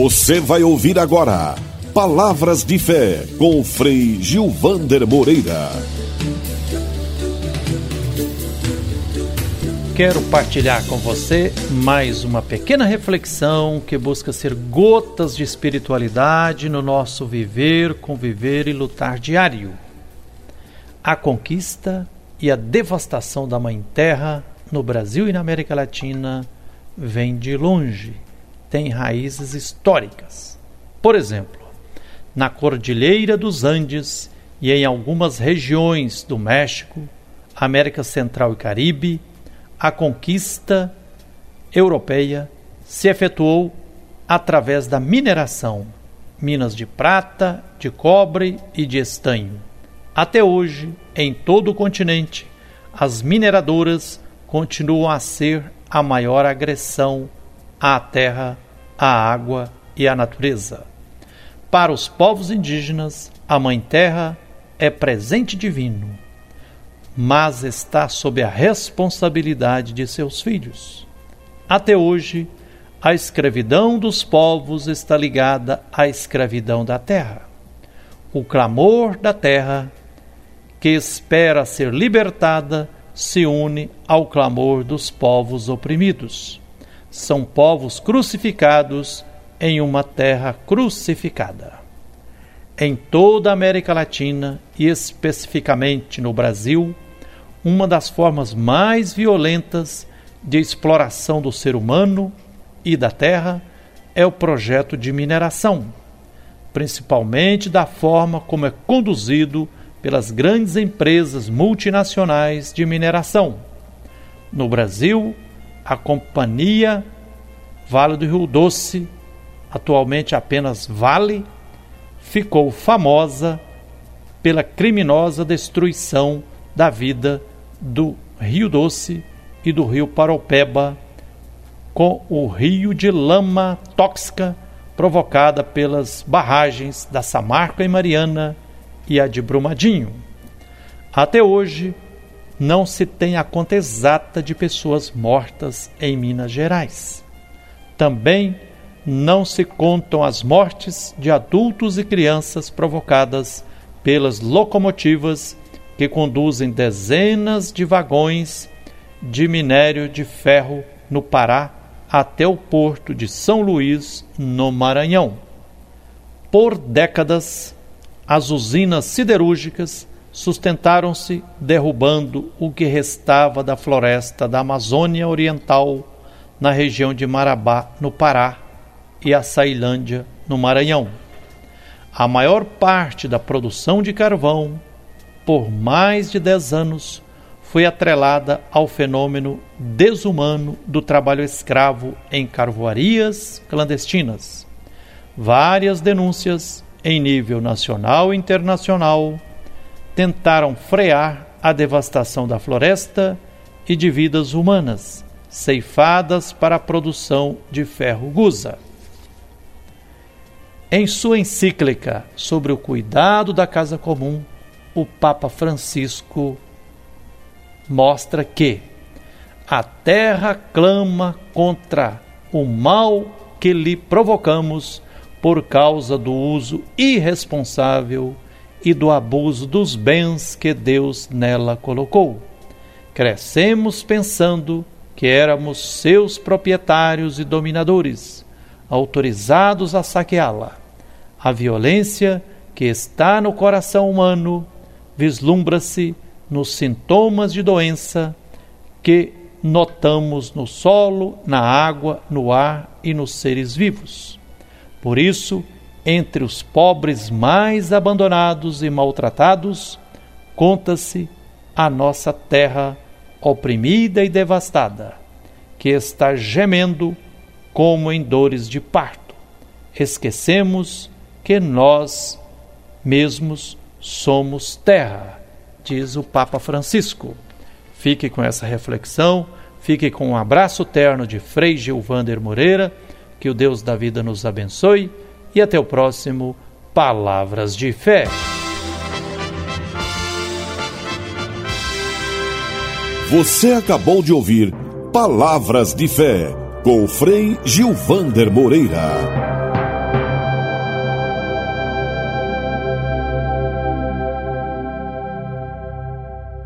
Você vai ouvir agora Palavras de Fé com Frei Gilvander Moreira. Quero partilhar com você mais uma pequena reflexão que busca ser gotas de espiritualidade no nosso viver, conviver e lutar diário. A conquista e a devastação da Mãe Terra no Brasil e na América Latina vem de longe, tem raízes históricas. Por exemplo, na Cordilheira dos Andes e em algumas regiões do México, América Central e Caribe, a conquista europeia se efetuou através da mineração, minas de prata, de cobre e de estanho. Até hoje, em todo o continente, as mineradoras continuam a ser a maior agressão à terra, à água e à natureza. Para os povos indígenas, a Mãe Terra é presente divino mas está sob a responsabilidade de seus filhos. Até hoje, a escravidão dos povos está ligada à escravidão da terra. O clamor da terra, que espera ser libertada, se une ao clamor dos povos oprimidos. São povos crucificados em uma terra crucificada. Em toda a América Latina e especificamente no Brasil, uma das formas mais violentas de exploração do ser humano e da terra é o projeto de mineração, principalmente da forma como é conduzido pelas grandes empresas multinacionais de mineração. No Brasil, a companhia Vale do Rio Doce, atualmente apenas Vale, ficou famosa pela criminosa destruição da vida do Rio Doce e do Rio Paropeba, com o rio de lama tóxica provocada pelas barragens da Samarca e Mariana e a de Brumadinho. Até hoje, não se tem a conta exata de pessoas mortas em Minas Gerais. Também não se contam as mortes de adultos e crianças provocadas pelas locomotivas que conduzem dezenas de vagões de minério de ferro no Pará até o porto de São Luís, no Maranhão. Por décadas, as usinas siderúrgicas sustentaram-se derrubando o que restava da floresta da Amazônia Oriental na região de Marabá, no Pará, e a Sailândia, no Maranhão. A maior parte da produção de carvão por mais de 10 anos, foi atrelada ao fenômeno desumano do trabalho escravo em carvoarias clandestinas. Várias denúncias, em nível nacional e internacional, tentaram frear a devastação da floresta e de vidas humanas, ceifadas para a produção de ferro gusa. Em sua encíclica sobre o cuidado da casa comum, o Papa Francisco mostra que a terra clama contra o mal que lhe provocamos por causa do uso irresponsável e do abuso dos bens que Deus nela colocou. Crescemos pensando que éramos seus proprietários e dominadores, autorizados a saqueá-la. A violência que está no coração humano vislumbra-se nos sintomas de doença que notamos no solo, na água, no ar e nos seres vivos. Por isso, entre os pobres mais abandonados e maltratados, conta-se a nossa terra oprimida e devastada, que está gemendo como em dores de parto. Esquecemos que nós mesmos somos terra, diz o Papa Francisco. Fique com essa reflexão, fique com um abraço terno de Frei Gilvander Moreira, que o Deus da vida nos abençoe e até o próximo Palavras de Fé. Você acabou de ouvir Palavras de Fé com Frei Gilvander Moreira.